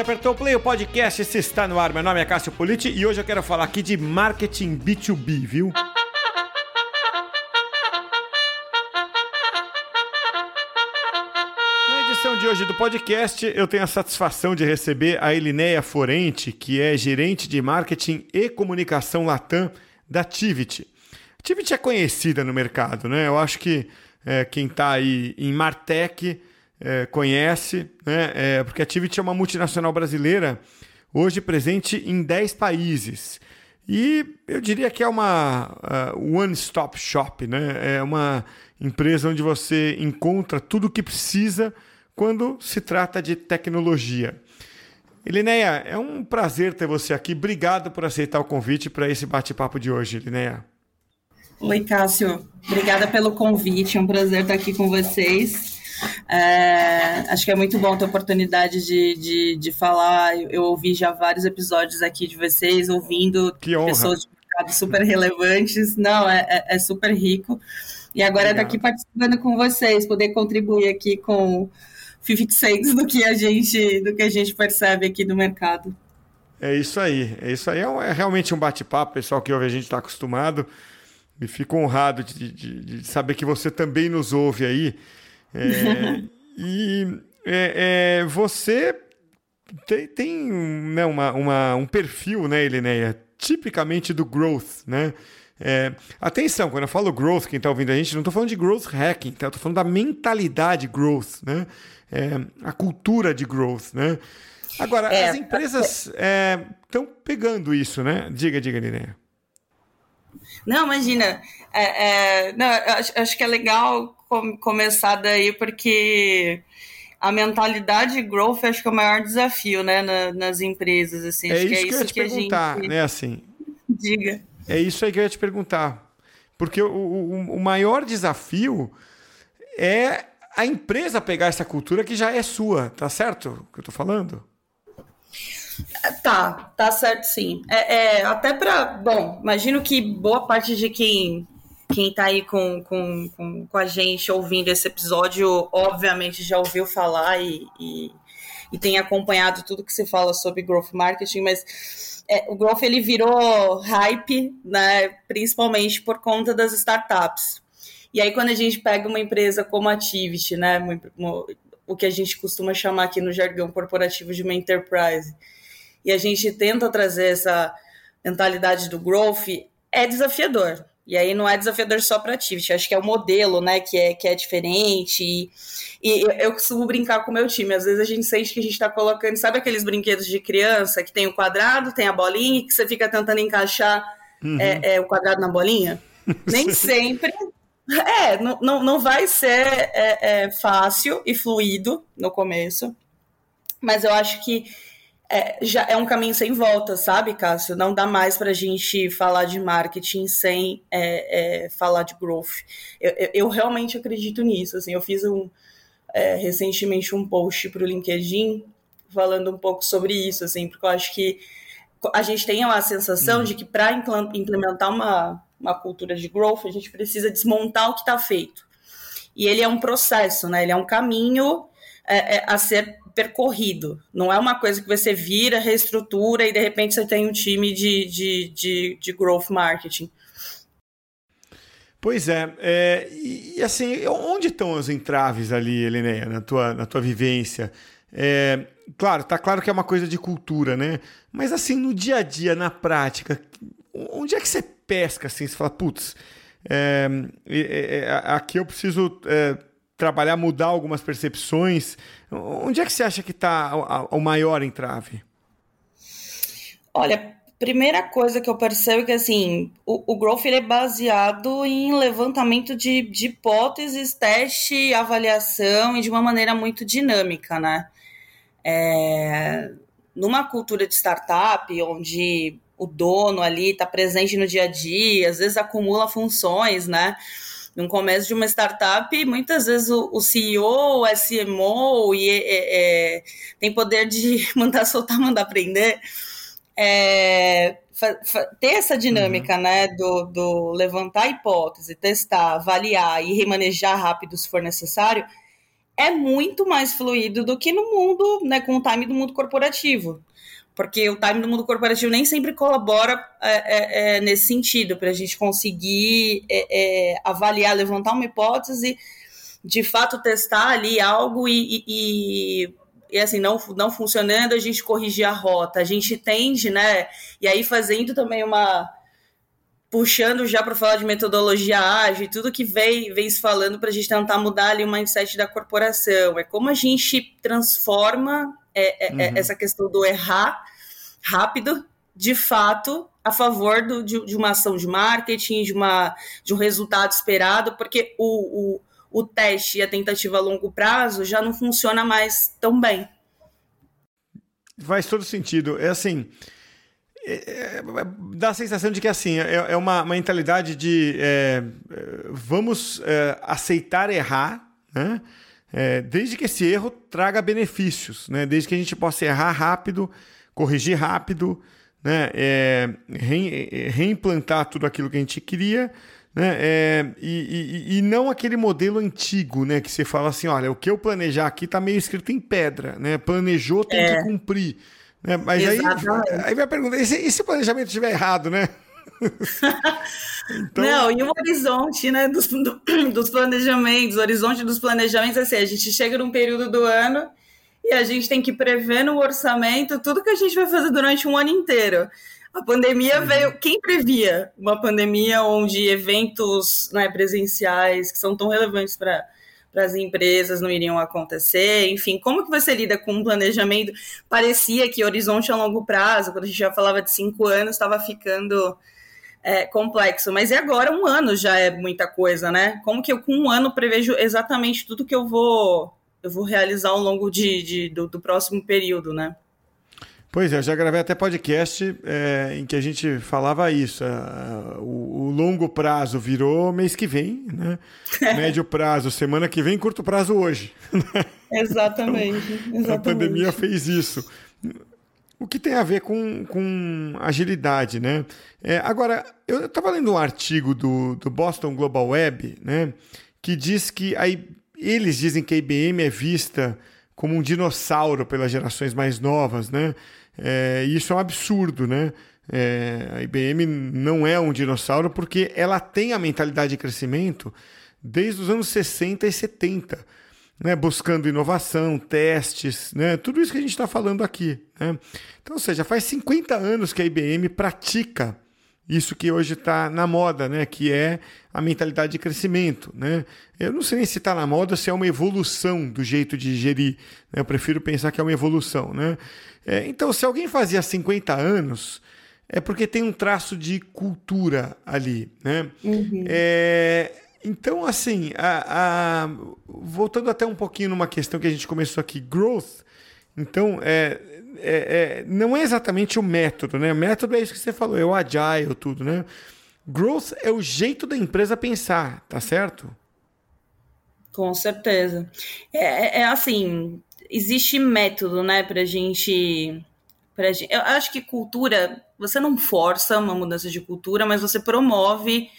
Apertou o play, o podcast se está no ar. Meu nome é Cássio Politi e hoje eu quero falar aqui de marketing B2B, viu? Edição de hoje do podcast, eu tenho a satisfação de receber a Elinéia Forente, que é gerente de marketing e comunicação Latam da Tivit. Tivit é conhecida no mercado, né? Eu acho que é, quem está aí em Martech é, conhece, né? É, porque a Tivit é uma multinacional brasileira, hoje presente em 10 países. E eu diria que é uma uh, one-stop shop, né? É uma empresa onde você encontra tudo o que precisa quando se trata de tecnologia. Elinéia, é um prazer ter você aqui. Obrigado por aceitar o convite para esse bate-papo de hoje, Elinéia. Oi, Cássio. Obrigada pelo convite. É um prazer estar aqui com vocês. É, acho que é muito bom ter a oportunidade de, de, de falar. Eu, ouvi já vários episódios aqui de vocês, ouvindo pessoas de mercado super relevantes. Não, é, é, é super rico. E agora estar aqui participando com vocês, poder contribuir aqui com 56 do que a gente do que a gente percebe aqui do mercado. É isso aí, é isso aí. É, um, é realmente um bate-papo, pessoal que ouve a gente está acostumado. E fico honrado de, de, de, saber que você também nos ouve aí. É, e é, é, você tem, tem né, uma, uma, um perfil, né, Elineia, tipicamente do growth, né? É, atenção, quando eu falo growth, quem está ouvindo a gente, não estou falando de growth hacking, tá? estou falando da mentalidade growth, né? É, a cultura de growth, né? Agora, é, as empresas estão é, pegando isso, né? Diga, diga, Linéia. Não, imagina. É, não, acho, acho, que é legal com, começar daí, porque a mentalidade growth acho que é o maior desafio, né, na, nas empresas. Assim. É acho isso que, é isso que eu ia te perguntar, gente... né, assim. Diga. É isso aí que eu ia te perguntar. Porque o, o, o maior desafio é a empresa pegar essa cultura que já é sua, tá certo o que eu tô falando? Tá, tá certo sim. É, é até para. Bom, imagino que boa parte de quem quem tá aí com, com, com, com, a gente ouvindo esse episódio, obviamente já ouviu falar e, e, e tem acompanhado tudo que se fala sobre growth marketing, mas é, o growth ele virou hype, né, principalmente por conta das startups. E aí quando a gente pega uma empresa como a Tivit, né, o que a gente costuma chamar aqui no jargão corporativo de uma enterprise, e a gente tenta trazer essa mentalidade do growth, é desafiador. E aí não é desafiador só para Activity, acho que é o modelo, né, que é, que é diferente. E, e eu costumo brincar com o meu time. Às vezes a gente sente que a gente está colocando, sabe aqueles brinquedos de criança que tem o quadrado, tem a bolinha, e que você fica tentando encaixar uhum. é, é, o quadrado na bolinha? Nem sempre. É, não, não, não vai ser é, é, fácil e fluido no começo, mas eu acho que é, já é um caminho sem volta, sabe, Cássio? Não dá mais para a gente falar de marketing sem é, é, falar de growth. Eu, eu, eu, realmente acredito nisso. Assim, eu fiz um, é, recentemente um post para o LinkedIn falando um pouco sobre isso, assim, porque eu acho que a gente tem a sensação uhum. de que para implementar uma, uma cultura de growth, a gente precisa desmontar o que está feito. E ele é um processo, né? Ele é um caminho é, é, a ser percorrido. Não é uma coisa que você vira, reestrutura e de repente você tem um time de, de, de, de growth marketing. Pois é, é e, e, assim, onde estão os entraves ali, Elineia, na tua, na tua vivência? É, claro, tá claro que é uma coisa de cultura, né? Mas assim, no dia a dia, na prática, onde é que você pesca assim? Você fala, putz, é, é, é aqui eu preciso é, trabalhar, mudar algumas percepções. Onde é que você acha que está o maior entrave? Olha, primeira coisa que eu percebo é que assim, o, o growth ele é baseado em levantamento de, de hipóteses, teste, avaliação e de uma maneira muito dinâmica, né? É, numa cultura de startup, onde o dono ali está presente no dia a dia, às vezes acumula funções, né? No começo de uma startup, muitas vezes o, o CEO, o SMO, e, é, é, tem poder de mandar soltar, mandar aprender. É, ter essa dinâmica, uhum. né, do, do levantar hipótese, testar, avaliar e remanejar rápido se for necessário, é muito mais fluido do que no mundo, né, com o time do mundo corporativo. Porque o time do mundo corporativo nem sempre colabora é, é, é nesse sentido, para a gente conseguir é, é, avaliar, levantar uma hipótese, de fato testar ali algo e, e, e assim, não, não funcionando, a gente corrigir a rota. A gente tende, né? E aí fazendo também uma puxando já para falar de metodologia ágil tudo que vem, vem se falando para a gente tentar mudar ali o mindset da corporação. É como a gente transforma é, é, uhum. essa questão do errar rápido, de fato, a favor do, de, de, uma ação de marketing, de, uma, de um resultado esperado, porque o, o, o teste e a tentativa a longo prazo já não funciona mais tão bem. Faz todo sentido. É assim é, é, dá a sensação de que assim é, é uma, uma, mentalidade de é, vamos é, aceitar errar, né? Desde que esse erro traga benefícios, né? desde que a gente possa errar rápido, corrigir rápido, né? Re, reimplantar tudo aquilo que a gente queria. Né? E, e, e, não aquele modelo antigo, né? Que você fala assim: olha, o que eu planejar aqui está meio escrito em pedra, né? Planejou, tem que cumprir. Né? Mas aí, aí vai perguntar, e se, e se o planejamento estiver errado, né? então... Não, e o horizonte né, dos, do, dos planejamentos, o horizonte dos planejamentos, assim, a gente chega num período do ano e a gente tem que prever no orçamento tudo que a gente vai fazer durante um ano inteiro. A pandemia uhum. veio. Quem previa uma pandemia onde eventos né, presenciais que são tão relevantes para para as empresas não iriam acontecer, enfim, como que você lida com um planejamento? Parecia que horizonte a longo prazo, quando a gente já falava de cinco anos, estava ficando é, complexo, mas e agora um ano já é muita coisa, né? Como que eu com um ano prevejo exatamente tudo que eu vou eu vou realizar ao longo de, de do, do próximo período, né? Pois é, eu já gravei até podcast é, em que a gente falava isso. o, o, longo prazo virou mês que vem, né? Médio prazo, semana que vem, curto prazo hoje. Exatamente, exatamente. A pandemia fez isso. O que tem a ver com, com agilidade, né? É, agora, eu estava lendo um artigo do, do Boston Global Web, né? Que diz que aí, eles dizem que a IBM é vista como um dinossauro pelas gerações mais novas, né? É, isso é um absurdo, né? É, a IBM não é um dinossauro porque ela tem a mentalidade de crescimento desde os anos 60 e 70, né? buscando inovação, testes, né? tudo isso que a gente está falando aqui. Né? Então, ou seja, faz 50 anos que a IBM pratica isso que hoje está na moda, né? que é a mentalidade de crescimento. Né? Eu não sei nem se está na moda, se é uma evolução do jeito de gerir. Né? Eu prefiro pensar que é uma evolução. Né? É, então, se alguém fazia 50 anos, é porque tem um traço de cultura ali. Né? Uhum. É, então, assim, a, a, voltando até um pouquinho numa questão que a gente começou aqui, growth. Então, é, é, é, não é exatamente o método, né? O método é isso que você falou, é o agile, tudo, né? Growth é o jeito da empresa pensar, tá certo? Com certeza. É, é, é assim, existe método, né, pra gente, pra gente. Eu acho que cultura, você não força uma mudança de cultura, mas você promove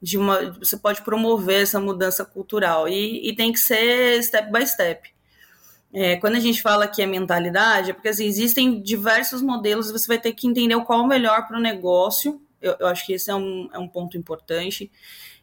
de uma. Você pode promover essa mudança cultural. E, e tem que ser step by step. É, quando a gente fala que é mentalidade, é porque assim, existem diversos modelos você vai ter que entender qual é o melhor para o negócio. Eu, eu, acho que esse é um, é um ponto importante.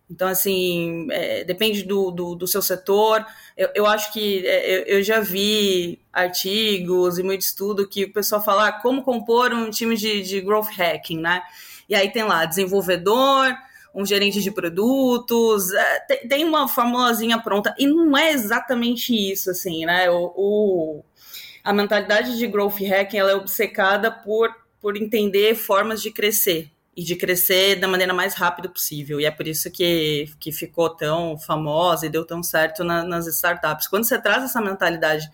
Então, assim, é, depende do, do, do, seu setor. Eu, eu acho que é, eu, eu, já vi artigos e muito estudo que o pessoal fala ah, como compor um time de, de growth hacking, né? E aí tem lá desenvolvedor, um gerente de produtos, é, tem uma formulazinha pronta, e não é exatamente isso, assim, né? O, o a mentalidade de growth hacking ela é obcecada por, por entender formas de crescer e de crescer da maneira mais rápida possível. E é por isso que, que ficou tão famosa e deu tão certo na, nas startups. Quando você traz essa mentalidade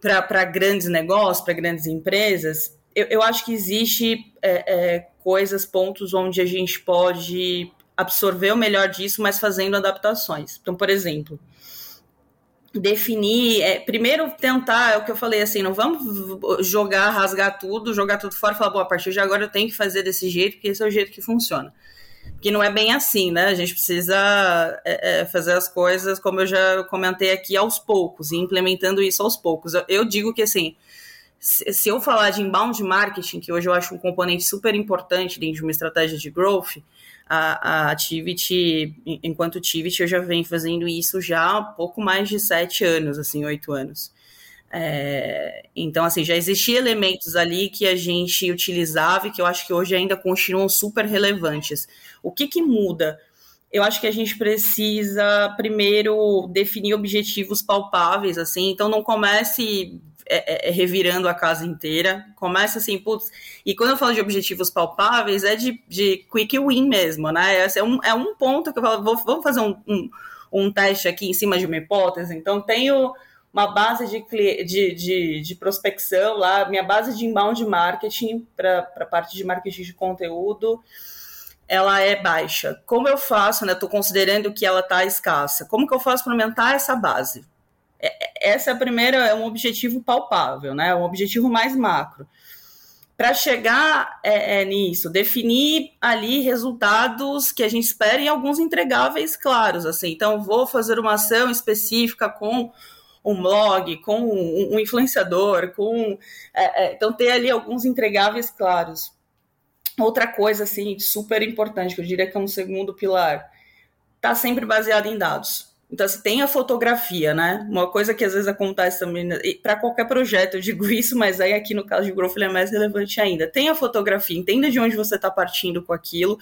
para grandes negócios, para grandes empresas, eu, eu, acho que existe é, é, coisas, pontos onde a gente pode absorver o melhor disso, mas fazendo adaptações. Então, por exemplo, definir, é, primeiro tentar, é o que eu falei assim, não vamos jogar, rasgar tudo, jogar tudo fora e falar, bom, a partir de agora eu tenho que fazer desse jeito, porque esse é o jeito que funciona. que não é bem assim, né? A gente precisa é, é, fazer as coisas, como eu já comentei aqui, aos poucos, e implementando isso aos poucos. Eu, eu digo que, assim, se, eu falar de inbound marketing, que hoje eu acho um componente super importante dentro de uma estratégia de growth, a, a enquanto Activity, eu já venho fazendo isso já há pouco mais de sete anos, assim, oito anos. É, então, assim, já existiam elementos ali que a gente utilizava e que eu acho que hoje ainda continuam super relevantes. O que, que muda? Eu acho que a gente precisa primeiro definir objetivos palpáveis, assim, então não comece é, é, é revirando a casa inteira. Começa assim, putz. E quando eu falo de objetivos palpáveis, é de, de quick win mesmo, né? Esse é um, é um ponto que eu falo, vou, vamos fazer um, um, um teste aqui em cima de uma hipótese. Então, tenho uma base de, de, de, de prospecção lá, minha base de inbound marketing para a parte de marketing de conteúdo, ela é baixa. Como eu faço, né? Estou considerando que ela está escassa. Como que eu faço para aumentar essa base? É, é, essa é a primeira, é um objetivo palpável, né? Um objetivo mais macro. Para chegar é, é, nisso, definir ali resultados que a gente espera e alguns entregáveis claros, assim. Então, vou fazer uma ação específica com um blog, com um, influenciador, com é, é, então ter ali alguns entregáveis claros. Outra coisa assim super importante que eu diria que é um segundo pilar, tá sempre baseado em dados. Então, se tem a fotografia, né? Uma coisa que às vezes acontece também, para qualquer projeto, eu digo isso, mas aí aqui no caso de Growth é mais relevante ainda. Tem a fotografia, entenda de onde você está partindo com aquilo,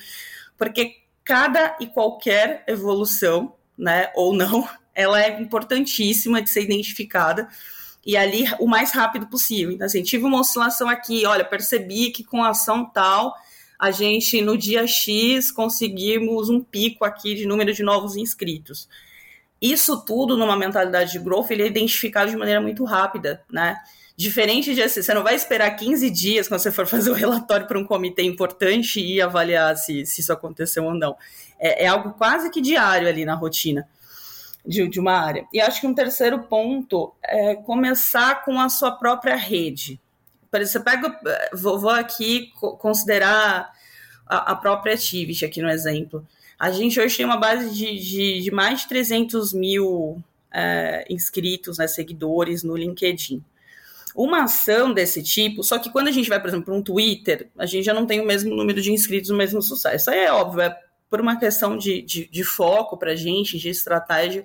porque cada e qualquer evolução, né, ou não, ela é importantíssima de ser identificada e ali o mais rápido possível. Então, assim, tive uma oscilação aqui, olha, percebi que com ação tal, a gente no dia X conseguimos um pico aqui de número de novos inscritos. Isso tudo numa mentalidade de growth, ele é identificado de maneira muito rápida, né? Diferente de assim, você não vai esperar 15 dias quando você for fazer o relatório para um comitê importante e avaliar se, se isso aconteceu ou não. É, é algo quase que diário ali na rotina de, de uma área. E acho que um terceiro ponto é começar com a sua própria rede. Você pega, vou, vou aqui considerar a, a, própria Activity aqui no exemplo. A gente hoje tem uma base de, de, de mais de 300 mil é, inscritos, né, seguidores no LinkedIn. Uma ação desse tipo, só que quando a gente vai, por exemplo, para um Twitter, a gente já não tem o mesmo número de inscritos, o mesmo sucesso. Isso aí é óbvio, é por uma questão de, de, de foco para a gente, de estratégia.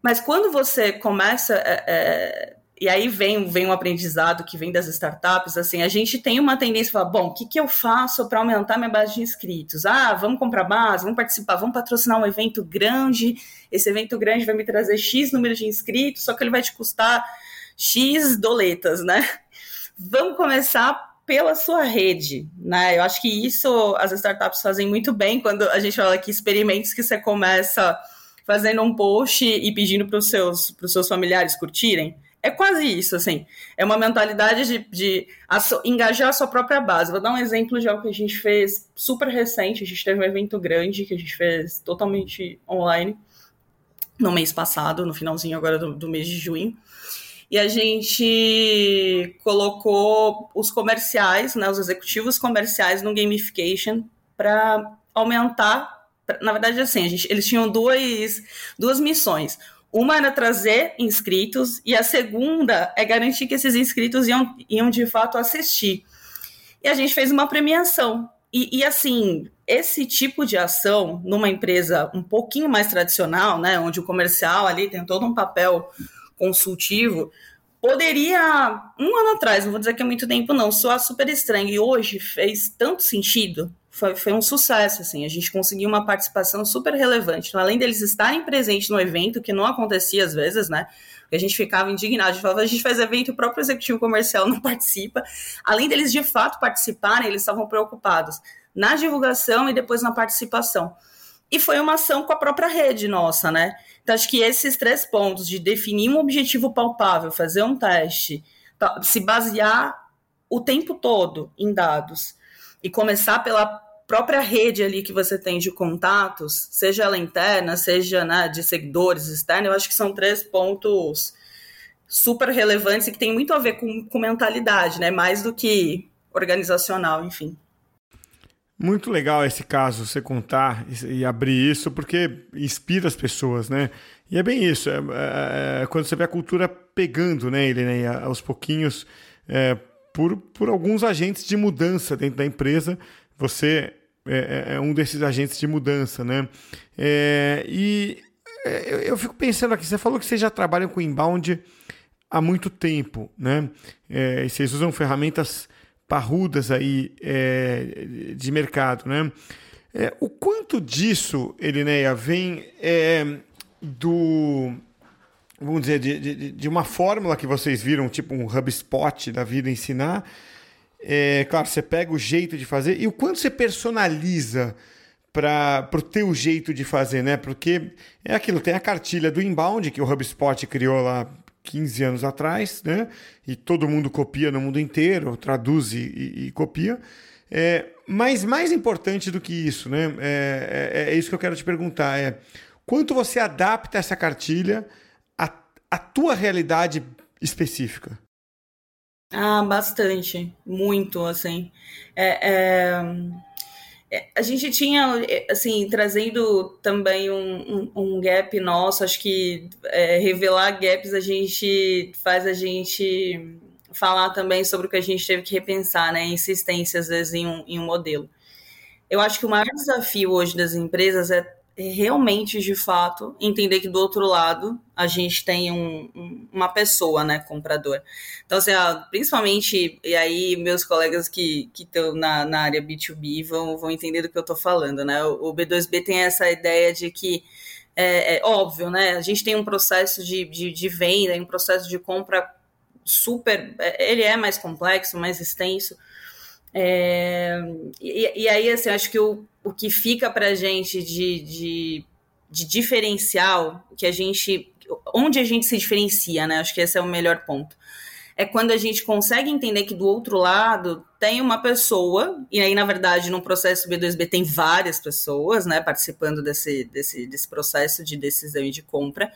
Mas quando você começa. É, é, e aí vem, vem um aprendizado que vem das startups, assim, a gente tem uma tendência a falar, bom, o que, que eu faço para aumentar minha base de inscritos? Ah, vamos comprar base, vamos participar, vamos patrocinar um evento grande, esse evento grande vai me trazer X número de inscritos, só que ele vai te custar X doletas, né? Vamos começar pela sua rede, né? Eu acho que isso as startups fazem muito bem quando a gente fala que experimentos que você começa fazendo um post e pedindo para os seus, seus familiares curtirem. É quase isso, assim. É uma mentalidade de, de engajar a sua própria base. Vou dar um exemplo de algo que a gente fez super recente. A gente teve um evento grande que a gente fez totalmente online no mês passado, no finalzinho agora do, do mês de junho e a gente colocou os comerciais, né, os executivos comerciais no gamification para aumentar. Na verdade, assim, gente, eles tinham duas, duas missões. Uma era trazer inscritos e a segunda é garantir que esses inscritos iam, iam de fato assistir. E a gente fez uma premiação. E, e, assim, esse tipo de ação numa empresa um pouquinho mais tradicional, né, onde o comercial ali tem todo um papel consultivo, poderia, um ano atrás, não vou dizer que é muito tempo não, soar super estranho, e hoje fez tanto sentido, foi, foi um sucesso, assim, a gente conseguiu uma participação super relevante, então, além deles estarem presentes no evento, que não acontecia às vezes, né, a gente ficava indignado, a gente falava, a gente faz evento, o próprio executivo comercial não participa, além deles de fato participarem, eles estavam preocupados na divulgação e depois na participação. E foi uma ação com a própria rede nossa, né? Então, acho que esses três pontos de definir um objetivo palpável, fazer um teste, se basear o tempo todo em dados e começar pela própria rede ali que você tem de contatos, seja ela interna, seja né, de seguidores externos, eu acho que são três pontos super relevantes e que tem muito a ver com, com mentalidade, né? Mais do que organizacional, enfim. Muito legal esse caso, você contar e abrir isso, porque inspira as pessoas, né? E é bem isso, é, é, é quando você vê a cultura pegando, né, ele, né, aos pouquinhos, é, por, por alguns agentes de mudança dentro da empresa, você é, é, é um desses agentes de mudança, né? É, e eu, eu, fico pensando aqui, você falou que vocês já trabalham com inbound há muito tempo, né? e vocês usam ferramentas parrudas aí é, de mercado, né? É, o quanto disso, Elineia, vem é, do vamos dizer de, de, de, uma fórmula que vocês viram, tipo um HubSpot da vida ensinar. É, claro, você pega o jeito de fazer e o quanto você personaliza para o teu jeito de fazer, né? Porque é aquilo, tem a cartilha do inbound que o HubSpot criou lá 15 anos atrás, né? E todo mundo copia no mundo inteiro, traduz e, e, copia. É, mas mais importante do que isso, né? É, é, é, isso que eu quero te perguntar: é quanto você adapta essa cartilha à, à tua realidade específica? Ah, bastante, muito, assim. É, é é, a gente tinha, assim, trazendo também um, um, um gap nosso, acho que é, revelar gaps a gente faz a gente falar também sobre o que a gente teve que repensar, né? Insistência, às vezes, em um, em um modelo. Eu acho que o maior desafio hoje das empresas é realmente, de fato, entender que do outro lado a gente tem um, um, uma pessoa, né, comprador. Então, assim, ah, principalmente, e aí meus colegas que estão na, na área B2B vão, vão entender do que eu estou falando, né? O, o, B2B tem essa ideia de que, é, é, óbvio, né, a gente tem um processo de, de, de venda, um processo de compra super, é, ele é mais complexo, mais extenso, é, e, e, aí, assim, acho que o, o que fica para a gente de, de, de, diferencial, que a gente. onde a gente se diferencia, né? Acho que esse é o melhor ponto. É quando a gente consegue entender que do outro lado tem uma pessoa, e aí, na verdade, no processo B2B tem várias pessoas, né, participando desse, desse, desse processo de decisão e de compra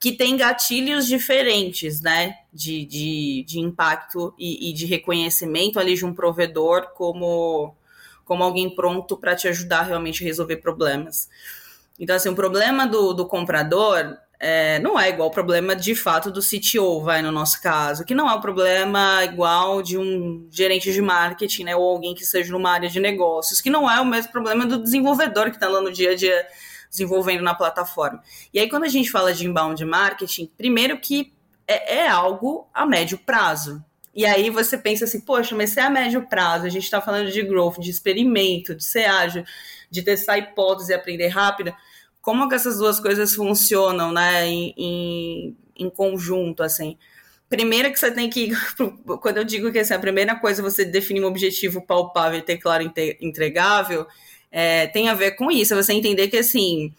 que tem gatilhos diferentes, né, de, de, de impacto e, e, de reconhecimento ali de um provedor como, como alguém pronto para te ajudar realmente a resolver problemas. Então, assim, o problema do, do comprador é, não é igual o problema de fato do CTO, vai, no nosso caso, que não é um problema igual de um gerente de marketing, né, ou alguém que seja numa área de negócios, que não é o mesmo problema do desenvolvedor que está lá no dia a dia desenvolvendo na plataforma. E aí, quando a gente fala de inbound marketing, primeiro que é, é algo a médio prazo. E aí você pensa assim, poxa, mas se é a médio prazo, a gente está falando de growth, de experimento, de ser ágil, de testar hipótese e aprender rápido, como que essas duas coisas funcionam, né, em, em, em conjunto, assim? Primeiro que você tem que, quando eu digo que assim, a primeira coisa é você definir um objetivo palpável e ter claro entregável, é, tem a ver com isso. É você entender que, assim,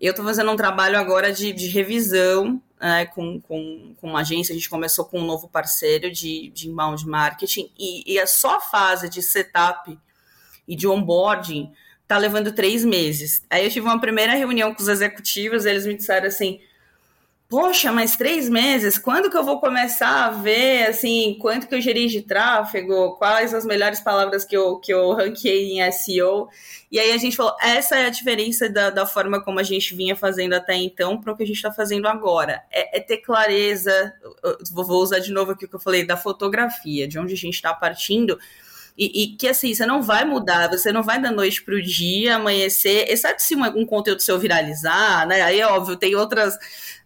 eu estou fazendo um trabalho agora de, de revisão né, com, com, com uma agência, a gente começou com um novo parceiro de, de inbound marketing, e, e a só fase de setup e de onboarding tá levando três meses. Aí eu tive uma primeira reunião com os executivos, eles me disseram assim, poxa, mas três meses, quando que eu vou começar a ver, assim, quanto que eu geri de tráfego, quais as melhores palavras que eu, que eu ranqueei em SEO, e aí a gente falou, essa é a diferença da, da forma como a gente vinha fazendo até então para o que a gente está fazendo agora, é, é, ter clareza, vou usar de novo aqui o que eu falei, da fotografia, de onde a gente está partindo, e, e, que assim, você não vai mudar, você não vai da noite para o dia, amanhecer, exceto se um, um conteúdo seu viralizar, né? Aí é óbvio, tem outras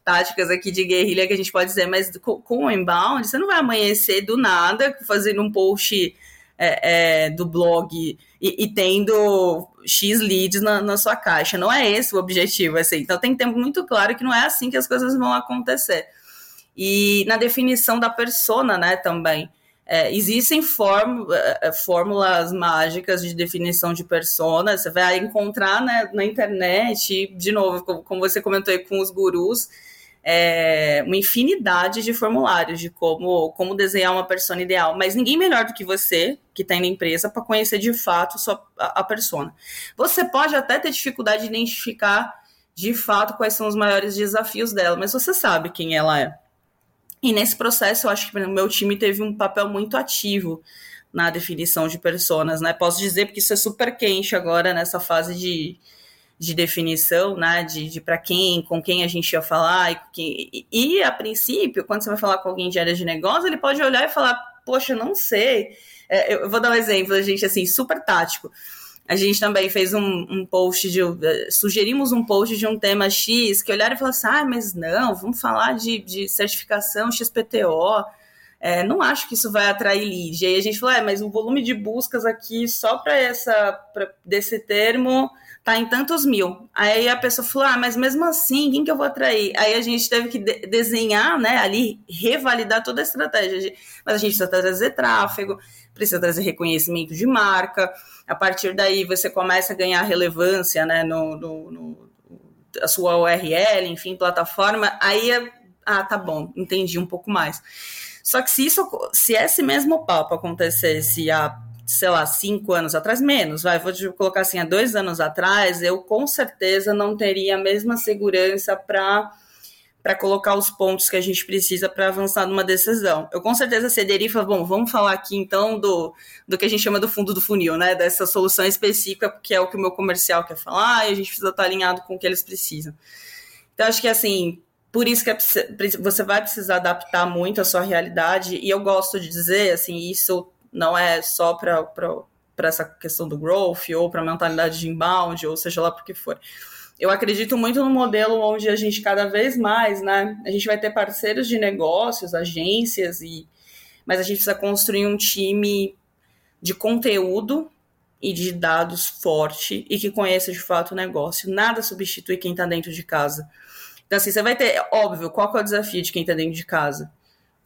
táticas aqui de guerrilha que a gente pode dizer, mas com, com o inbound, você não vai amanhecer do nada fazendo um post é, é, do blog e, e, tendo X leads na, na, sua caixa. Não é esse o objetivo, assim. Então tem que ter muito claro que não é assim que as coisas vão acontecer. E na definição da persona, né, também. É, existem é, é, fórmulas mágicas de definição de persona, você vai encontrar né, na internet, de novo, como você comentou aí com os gurus, é, uma infinidade de formulários de como, como desenhar uma persona ideal, mas ninguém melhor do que você, que está na empresa, para conhecer de fato sua, a, a persona. Você pode até ter dificuldade de identificar de fato quais são os maiores desafios dela, mas você sabe quem ela é. E nesse processo, eu acho que o meu time teve um papel muito ativo na definição de personas, né? Posso dizer porque isso é super quente agora nessa fase de, de definição, né? De, de para quem, com quem a gente ia falar. E, e, a princípio, quando você vai falar com alguém de área de negócio, ele pode olhar e falar, poxa, não sei. É, eu vou dar um exemplo, gente, assim, super tático. A gente também fez um, um post de. Sugerimos um post de um tema X que olharam e falaram assim: ah, mas não, vamos falar de, de certificação XPTO. É, não acho que isso vai atrair lead. E aí a gente falou: é, mas o volume de buscas aqui só para essa pra, desse termo tá em tantos mil. Aí a pessoa falou: ah, mas mesmo assim, quem que eu vou atrair? Aí a gente teve que de desenhar, né, ali, revalidar toda a estratégia. Mas a gente precisa trazer tráfego, precisa trazer reconhecimento de marca. A partir daí você começa a ganhar relevância, né, no, no, no a sua URL, enfim, plataforma. Aí, ah, tá bom, entendi um pouco mais. Só que se isso, se esse mesmo papo acontecesse há sei lá, cinco anos atrás, menos, vai, vou colocar assim, há dois anos atrás, eu com certeza não teria a mesma segurança para para colocar os pontos que a gente precisa para avançar numa decisão. Eu com certeza cederia e falaria, bom, vamos falar aqui então do, do que a gente chama do fundo do funil, né? Dessa solução específica, que é o que o meu comercial quer falar, e a gente precisa estar alinhado com o que eles precisam. Então, acho que assim, por isso que é, você vai precisar adaptar muito a sua realidade, e eu gosto de dizer, assim, isso não é só para essa questão do growth ou para a mentalidade de inbound, ou seja lá por que for. Eu acredito muito no modelo onde a gente cada vez mais, né? A gente vai ter parceiros de negócios, agências, e mas a gente precisa construir um time de conteúdo e de dados forte e que conheça de fato o negócio. Nada substitui quem está dentro de casa. Então, assim, você vai ter, óbvio, qual é o desafio de quem está dentro de casa?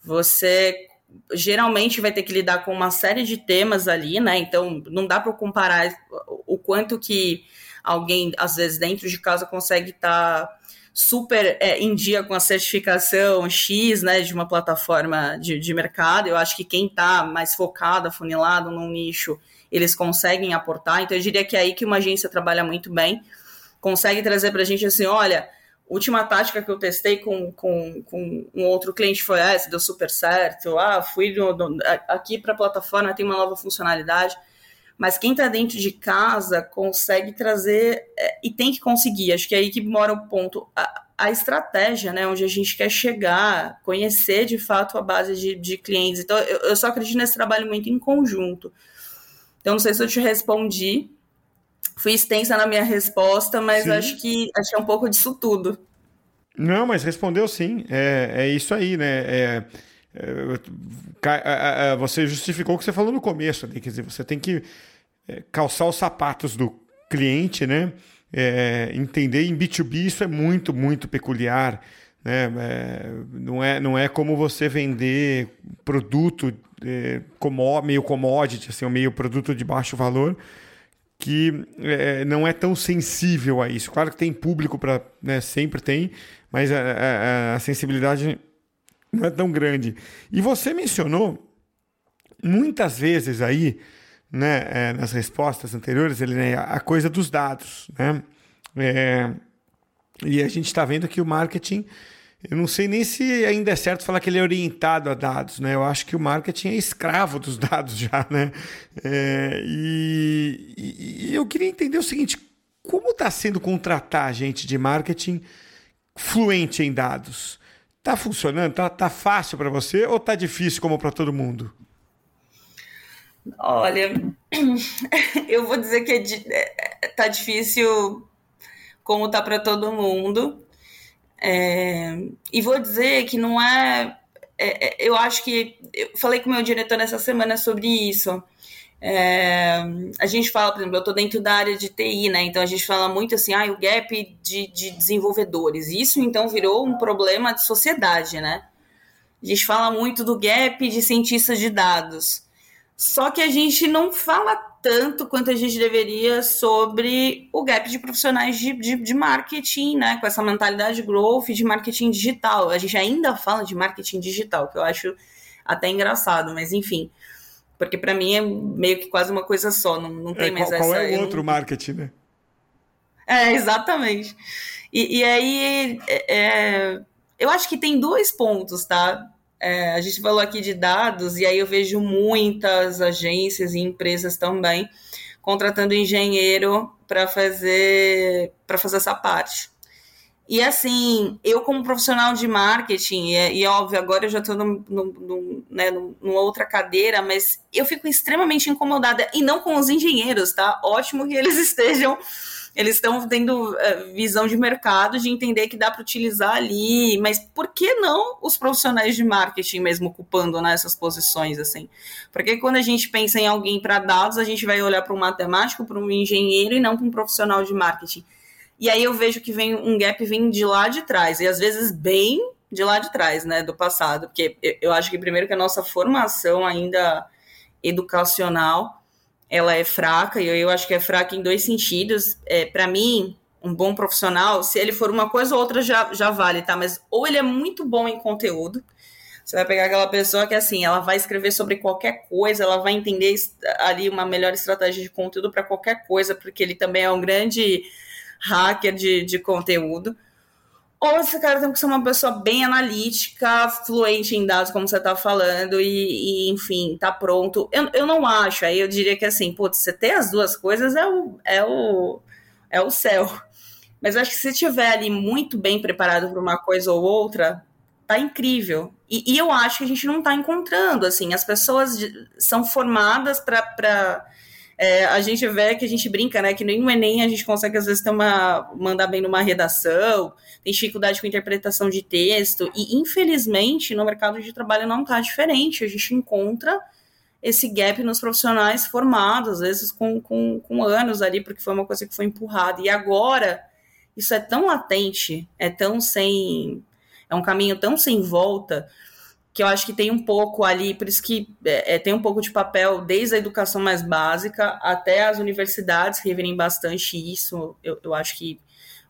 Você geralmente vai ter que lidar com uma série de temas ali, né? Então não dá para comparar o quanto que alguém, às vezes, dentro de casa consegue estar tá super é, em dia com a certificação X, né, de uma plataforma de, de mercado. Eu acho que quem está mais focado, afunilado num nicho, eles conseguem aportar. Então eu diria que é aí que uma agência trabalha muito bem, consegue trazer para a gente assim, olha, última tática que eu testei com, com, com um outro cliente foi essa, deu super certo. Ah, fui aqui para a plataforma, tem uma nova funcionalidade. Mas quem está dentro de casa consegue trazer é, e tem que conseguir. Acho que é aí que mora o ponto. A, a, estratégia, né? Onde a gente quer chegar, conhecer de fato a base de, de clientes. Então, eu, eu só acredito nesse trabalho muito em conjunto. Então, não sei se eu te respondi, fui extensa na minha resposta, mas sim. acho que acho que é um pouco disso tudo. Não, mas respondeu sim. É, é isso aí, né? É, é, você justificou o que você falou no começo, né? quer dizer, você tem que é, calçar os sapatos do cliente, né? É, entender em B2B isso é muito, muito peculiar. Né? É, não, é, não é como você vender produto é, meio commodity, assim, meio produto de baixo valor, que é, não é tão sensível a isso. Claro que tem público para, né, sempre tem, mas a, a, a, sensibilidade não é tão grande. E você mencionou muitas vezes aí, né, é, nas respostas anteriores, ele, né, a coisa dos dados, né? É, e a gente está vendo que o marketing eu não sei nem se ainda é certo falar que ele é orientado a dados, né? Eu acho que o marketing é escravo dos dados já, né? É, e, e, eu queria entender o seguinte: como está sendo contratar gente de marketing fluente em dados? Está funcionando? Está tá fácil para você ou está difícil como para todo mundo? Olha, eu vou dizer que é, é tá difícil como tá para todo mundo. É, e vou dizer que não é, é, é, Eu acho que. Eu falei com o meu diretor essa semana sobre isso. É, a gente fala, por exemplo, eu estou dentro da área de TI, né? Então a gente fala muito assim, ah, o gap de, de desenvolvedores. Isso então virou um problema de sociedade, né? A gente fala muito do gap de cientistas de dados. Só que a gente não fala tanto quanto a gente deveria sobre o gap de profissionais de, de, de, marketing, né? Com essa mentalidade de growth de marketing digital. A gente ainda fala de marketing digital, que eu acho até engraçado, mas enfim. Porque para mim é meio que quase uma coisa só, não, não tem é, mais qual, essa. Qual é o outro não... marketing, né? É, exatamente. E, e aí, é, é, eu acho que tem dois pontos, tá? É, a gente falou aqui de dados, e aí eu vejo muitas agências e empresas também contratando engenheiro para fazer fazer essa parte. E assim, eu como profissional de marketing, e, e óbvio, agora eu já estou né, numa outra cadeira, mas eu fico extremamente incomodada, e não com os engenheiros, tá? Ótimo que eles estejam, eles estão tendo uh, visão de mercado, de entender que dá para utilizar ali, mas por que não os profissionais de marketing mesmo ocupando né, posições, assim? Porque quando a gente pensa em alguém para dados, a gente vai olhar para um matemático, para um engenheiro e não para um profissional de marketing. E aí eu vejo que vem um gap vem de lá de trás, e às vezes bem de lá de trás, né, do passado, porque eu acho que primeiro que a nossa formação ainda educacional, ela é fraca, e eu acho que é fraca em dois sentidos. É, para mim, um bom profissional, se ele for uma coisa ou outra já, já vale, tá? Mas ou ele é muito bom em conteúdo, você vai pegar aquela pessoa que, assim, ela vai escrever sobre qualquer coisa, ela vai entender ali uma melhor estratégia de conteúdo para qualquer coisa, porque ele também é um grande hacker de, de conteúdo. Ou esse cara tem que ser uma pessoa bem analítica, fluente em dados, como você está falando, e, e, enfim, tá pronto. Eu, eu não acho, aí eu diria que assim, putz, você ter as duas coisas é o, é o, é o céu. Mas acho que se tiver ali muito bem preparado para uma coisa ou outra, tá incrível. E, e, eu acho que a gente não está encontrando, assim, as pessoas são formadas para é, a gente vê que a gente brinca, né? Que nem no Enem a gente consegue, às vezes, ter uma, mandar bem numa redação, tem dificuldade com interpretação de texto, e infelizmente no mercado de trabalho não está diferente. A gente encontra esse gap nos profissionais formados, às vezes com, com, com anos ali, porque foi uma coisa que foi empurrada. E agora, isso é tão latente, é tão sem. É um caminho tão sem volta que eu acho que tem um pouco ali, por isso que é, é, tem um pouco de papel desde a educação mais básica até as universidades reverem bastante isso. Eu, eu acho que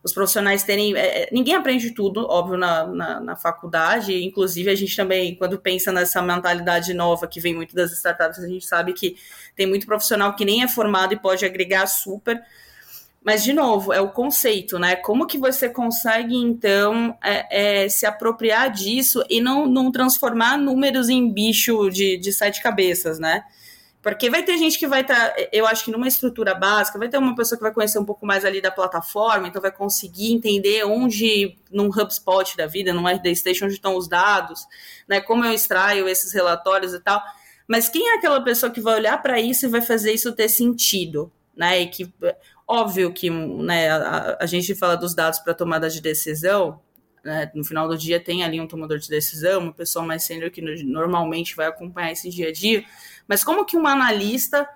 os profissionais terem. É, é, ninguém aprende tudo, óbvio, na, na, na, faculdade. Inclusive, a gente também, quando pensa nessa mentalidade nova que vem muito das startups, a gente sabe que tem muito profissional que nem é formado e pode agregar super. Mas, de novo, é o conceito, né? Como que você consegue, então, é, é, se apropriar disso e não, não transformar números em bicho de, de sete cabeças, né? Porque vai ter gente que vai estar, tá, eu acho que numa estrutura básica, vai ter uma pessoa que vai conhecer um pouco mais ali da plataforma, então vai conseguir entender onde, num HubSpot da vida, num RD Station, onde estão os dados, né? Como eu extraio esses relatórios e tal. Mas quem é aquela pessoa que vai olhar para isso e vai fazer isso ter sentido? Né, e que Óbvio que né, a, a gente fala dos dados para tomada de decisão, né, no final do dia tem ali um tomador de decisão, uma pessoa mais sênior que normalmente vai acompanhar esse dia a dia, mas como que um analista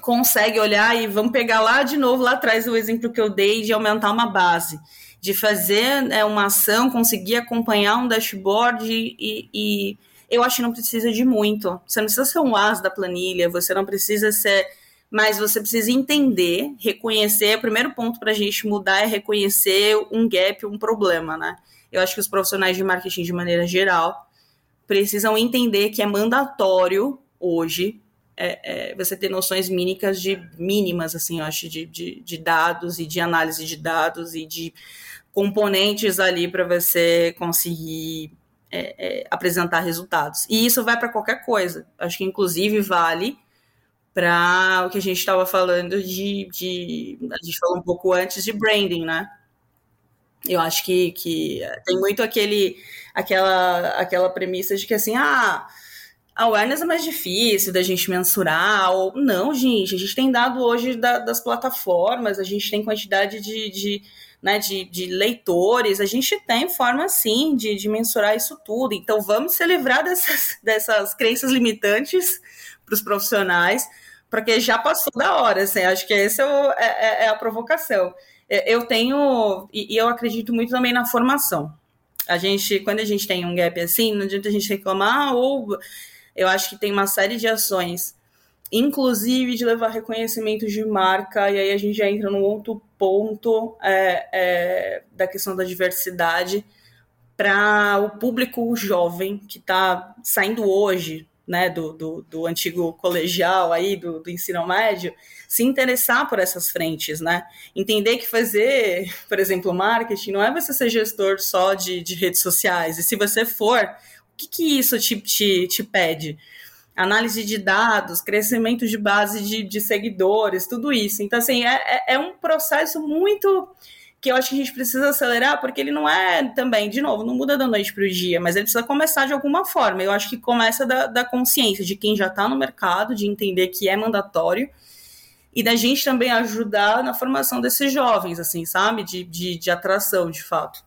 consegue olhar e vamos pegar lá de novo, lá atrás o exemplo que eu dei de aumentar uma base, de fazer né, uma ação, conseguir acompanhar um dashboard e, e eu acho que não precisa de muito. Você não precisa ser um as da planilha, você não precisa ser mas você precisa entender, reconhecer. O primeiro ponto para a gente mudar é reconhecer um gap, um problema, né? Eu acho que os profissionais de marketing, de maneira geral, precisam entender que é mandatório hoje é, é, você ter noções mínimas de mínimas, assim, eu acho, de, de, de dados e de análise de dados e de componentes ali para você conseguir é, é, apresentar resultados. E isso vai para qualquer coisa. Acho que inclusive vale para o que a gente estava falando de, de. A gente falou um pouco antes de branding, né? Eu acho que, que tem muito aquele, aquela, aquela premissa de que assim, ah, awareness é mais difícil da gente mensurar, ou não, gente, a gente tem dado hoje da, das plataformas, a gente tem quantidade de, de, né, de, de leitores, a gente tem forma sim de, de mensurar isso tudo. Então vamos se livrar dessas, dessas crenças limitantes para os profissionais porque já passou da hora, assim, acho que essa é, é, é, a provocação. Eu tenho, e eu acredito muito também na formação. A gente, quando a gente tem um gap assim, não adianta a gente reclamar, ou eu acho que tem uma série de ações, inclusive de levar reconhecimento de marca, e aí a gente já entra num outro ponto é, é, da questão da diversidade para o público jovem que está saindo hoje né, do, do, do, antigo colegial aí, do, do, ensino médio, se interessar por essas frentes, né? Entender que fazer, por exemplo, marketing não é você ser gestor só de, de redes sociais, e se você for, que, que isso te, te, te pede? Análise de dados, crescimento de base de, de seguidores, tudo isso. Então, assim, é, é, é um processo muito que eu acho que a gente precisa acelerar, porque ele não é também, de novo, não muda da noite para o dia, mas ele precisa começar de alguma forma. Eu acho que começa da, da consciência de quem já está no mercado, de entender que é mandatório, e da gente também ajudar na formação desses jovens, assim, sabe? De, de, de atração, de fato.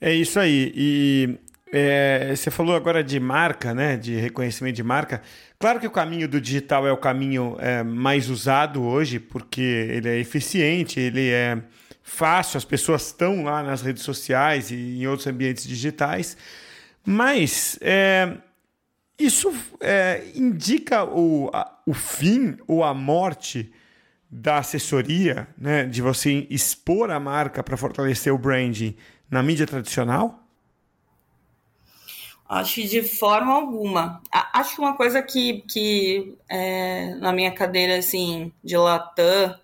É isso aí. E é, você falou agora de marca, né? De reconhecimento de marca. Claro que o caminho do digital é o caminho é, mais usado hoje, porque ele é eficiente, ele é fácil, as pessoas estão lá nas redes sociais e em outros ambientes digitais. Mas é, isso é, indica o, a, o fim ou a morte da assessoria, né? De você expor a marca para fortalecer o branding na mídia tradicional? Acho que de forma alguma. Acho que uma coisa que, que é, na minha cadeira assim, de Latam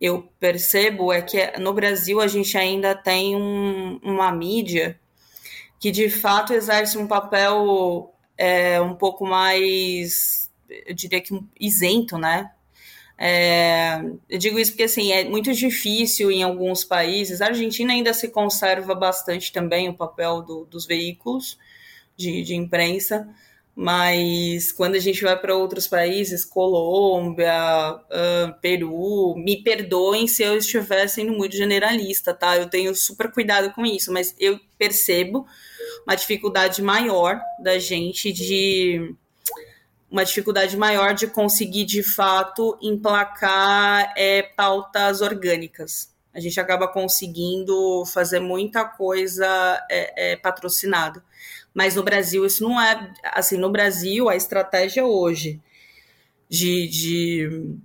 eu percebo é que no Brasil a gente ainda tem um, uma mídia que de fato exerce um papel é, um pouco mais, eu diria que isento, né? É, eu digo isso porque assim é muito difícil em alguns países. A Argentina ainda se conserva bastante também o papel do, dos veículos de, de, imprensa, mas quando a gente vai para outros países, Colômbia, uh, Peru, me perdoem se eu estiver sendo muito generalista, tá? Eu tenho super cuidado com isso, mas eu percebo uma dificuldade maior da gente de uma dificuldade maior de conseguir de fato emplacar é, pautas orgânicas. A gente acaba conseguindo fazer muita coisa é, é, patrocinada. Mas no Brasil isso não é assim. No Brasil a estratégia hoje de, de,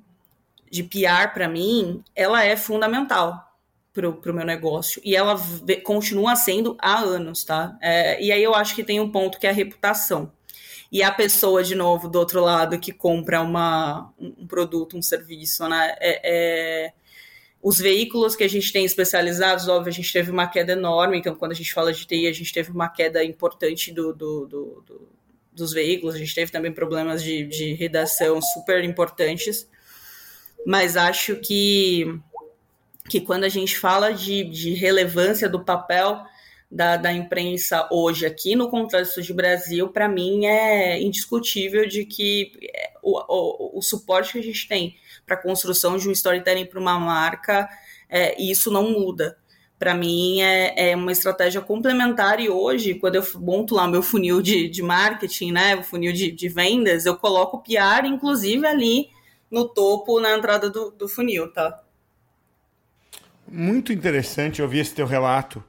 de PR para mim ela é fundamental para o meu negócio e ela continua sendo há anos, tá? É, e aí eu acho que tem um ponto que é a reputação e a pessoa, de novo, do outro lado, que compra uma, um produto, um serviço, né? É, é, os veículos que a gente tem especializados, óbvio, a gente teve uma queda enorme, então quando a gente fala de TI, a gente teve uma queda importante do, do, do, do dos veículos, a gente teve também problemas de, de redação super importantes, mas acho que, que quando a gente fala de, de relevância do papel, da, da imprensa hoje aqui no contexto de Brasil, para mim é indiscutível de que é, o, o, o suporte que a gente tem para a construção de um storytelling para uma marca, é, isso não muda. Para mim é, é, uma estratégia complementar e hoje, quando eu monto lá meu funil de, de marketing, né, o funil de, de vendas, eu coloco o PR, inclusive, ali no topo, na entrada do, do funil, tá? Muito interessante ouvir esse teu relato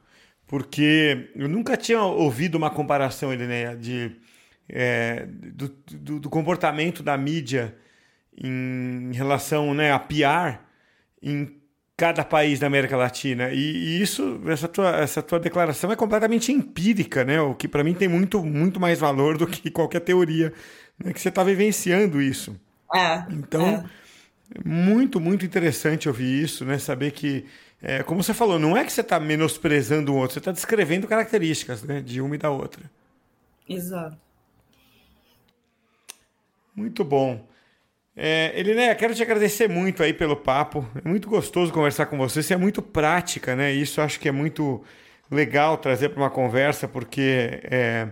porque eu nunca tinha ouvido uma comparação, Elineia, de, é, do, do, do, comportamento da mídia em relação né, a PR em cada país da América Latina. E, e, isso, essa tua, essa tua declaração é completamente empírica, né? O que para mim tem muito, muito mais valor do que qualquer teoria, né? que você está vivenciando isso. É, então, é. muito, muito interessante ouvir isso, né? Saber que é, como você falou, não é que você está menosprezando o outro, você está descrevendo características né, de uma e da outra. Exato. Muito bom. É, Elinéia, quero te agradecer muito aí pelo papo. É muito gostoso conversar com você. Você é muito prática, né? Isso acho que é muito legal trazer para uma conversa, porque é,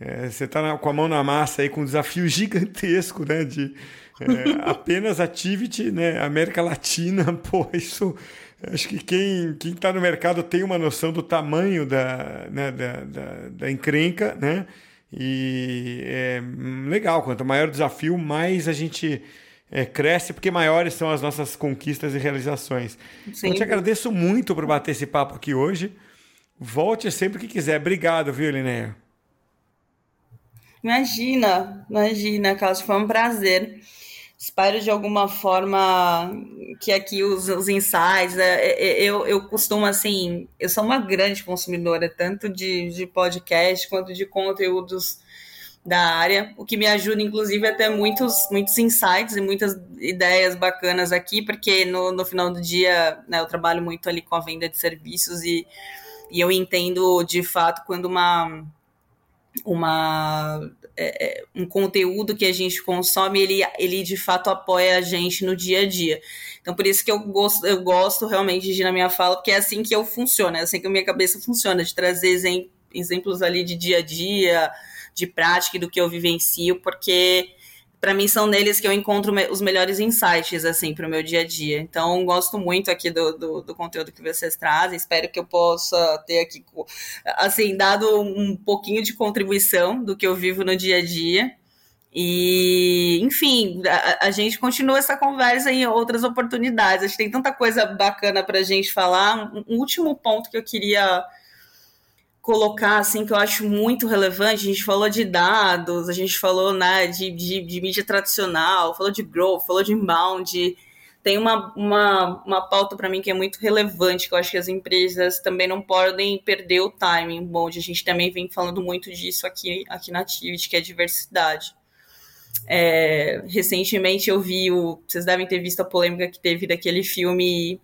é, você está com a mão na massa aí com um desafio gigantesco, né? De é, apenas activity, né? América Latina, pô, isso Acho que quem está no mercado tem uma noção do tamanho da, né, da, da, da, encrenca, né? E é legal, quanto maior o desafio, mais a gente é, cresce, porque maiores são as nossas conquistas e realizações. Sim. Eu te agradeço muito por bater esse papo aqui hoje. Volte sempre que quiser. Obrigado, viu, Linéia? Imagina, imagina, Carlos, foi um prazer espero de alguma forma que aqui os, os insights, é, é, é, eu, eu costumo assim, eu sou uma grande consumidora, tanto de, de podcast quanto de conteúdos da área, o que me ajuda, inclusive, a ter muitos, muitos insights e muitas ideias bacanas aqui, porque no, no final do dia né, eu trabalho muito ali com a venda de serviços e, e eu entendo de fato quando uma uma é, é, um conteúdo que a gente consome, ele, ele de fato apoia a gente no dia a dia. Então, por isso que eu gosto, eu gosto realmente de ir na minha fala, porque é assim que eu funciono, é assim que a minha cabeça funciona, de trazer exemplos ali de dia a dia, de prática do que eu vivencio, porque para mim são neles que eu encontro os melhores insights assim para o meu dia a dia. Então gosto muito aqui do, do, do, conteúdo que vocês trazem. Espero que eu possa ter aqui assim dado um pouquinho de contribuição do que eu vivo no dia a dia. E, enfim, a, a gente continua essa conversa em outras oportunidades. A gente tem tanta coisa bacana para a gente falar. Um, um último ponto que eu queria colocar assim que eu acho muito relevante. A gente falou de dados, a gente falou né, de, de, de mídia tradicional, falou de growth, falou de inbound. Tem uma, uma, uma pauta para mim que é muito relevante, que eu acho que as empresas também não podem perder o timing. Bom, a gente também vem falando muito disso aqui, aqui na Activity, que é diversidade. É, recentemente eu vi, o, vocês devem ter visto a polêmica que teve daquele filme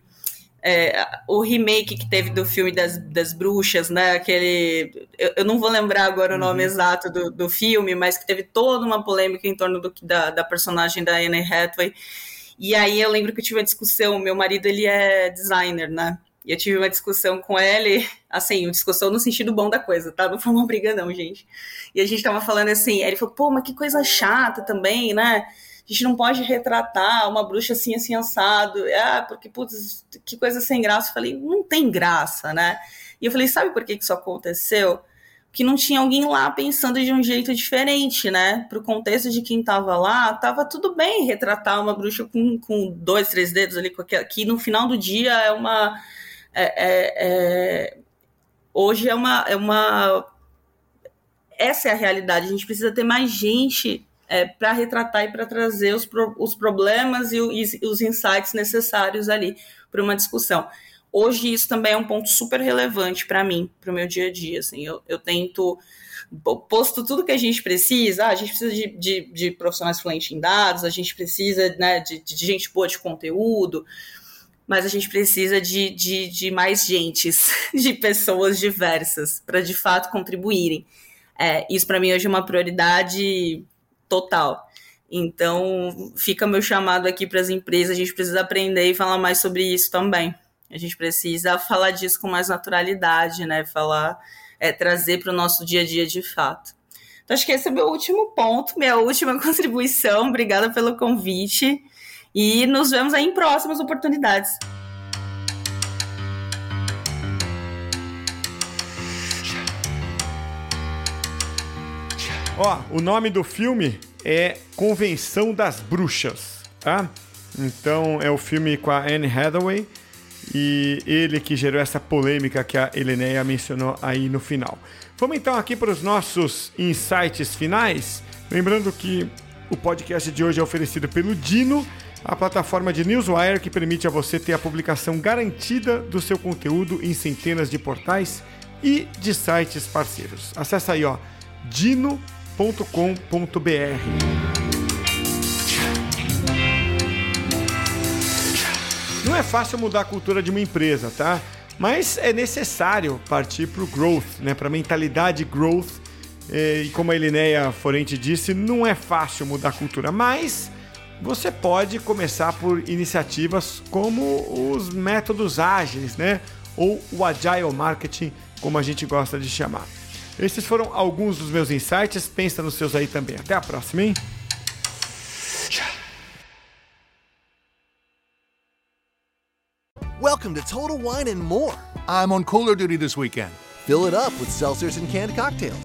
é, o remake que teve do filme das, das bruxas, né? Aquele. Eu, eu não vou lembrar agora o nome uhum. exato do, do filme, mas que teve toda uma polêmica em torno do, da, da personagem da Anne Hathaway. E aí eu lembro que eu tive uma discussão. Meu marido, ele é designer, né? E eu tive uma discussão com ele, assim, uma discussão no sentido bom da coisa, tá? Não foi uma briga, não, gente. E a gente tava falando assim, ele falou, pô, mas que coisa chata também, né? A gente não pode retratar uma bruxa assim, assim, assado. Ah, porque, putz, que coisa sem graça. Eu falei, não tem graça, né? E eu falei, sabe por que isso aconteceu? Que não tinha alguém lá pensando de um jeito diferente, né? Pro contexto de quem tava lá, tava tudo bem retratar uma bruxa com, com dois, três dedos ali, que no final do dia é uma. É, é, é, hoje é uma, é uma. Essa é a realidade. A gente precisa ter mais gente é, para retratar e para trazer os, pro, os problemas e, o, e, os insights necessários ali para uma discussão. Hoje isso também é um ponto super relevante para mim, para o meu dia a dia. Assim, eu, eu tento posto tudo que a gente precisa, ah, a gente precisa de, de, de, profissionais fluentes em dados, a gente precisa né, de, de, gente boa de conteúdo, mas a gente precisa de, de, de mais gentes, de pessoas diversas, para de fato contribuírem. É, isso para mim hoje é uma prioridade total. Então, fica meu chamado aqui para as empresas, a gente precisa aprender e falar mais sobre isso também. A gente precisa falar disso com mais naturalidade, né? Falar, é, trazer para o nosso dia a dia de fato. Então, acho que esse é o meu último ponto, minha última contribuição. Obrigada pelo convite e nos vemos aí em próximas oportunidades. Ó, o nome do filme é Convenção das Bruxas, tá? Então é o filme com a Anne Hathaway e ele que gerou essa polêmica que a Eleneia mencionou aí no final. Vamos então aqui para os nossos insights finais. Lembrando que o podcast de hoje é oferecido pelo Dino, a plataforma de Newswire que permite a você ter a publicação garantida do seu conteúdo em centenas de portais e de sites parceiros. Acesse aí, ó, dino.com www.cultura.com.br. Não é fácil mudar a cultura de uma empresa, tá? Mas é necessário partir para o growth, né? para a mentalidade growth. E como a Elineia Forente disse, não é fácil mudar a cultura, mas você pode começar por iniciativas como os métodos ágeis, né? Ou o agile marketing, como a gente gosta de chamar. Esses foram alguns dos meus insights. Pensa nos seus aí também. Até a próxima, hein? Welcome to Total Wine and More. I'm on cooler duty this weekend. Fill it up with seltzers and canned cocktails.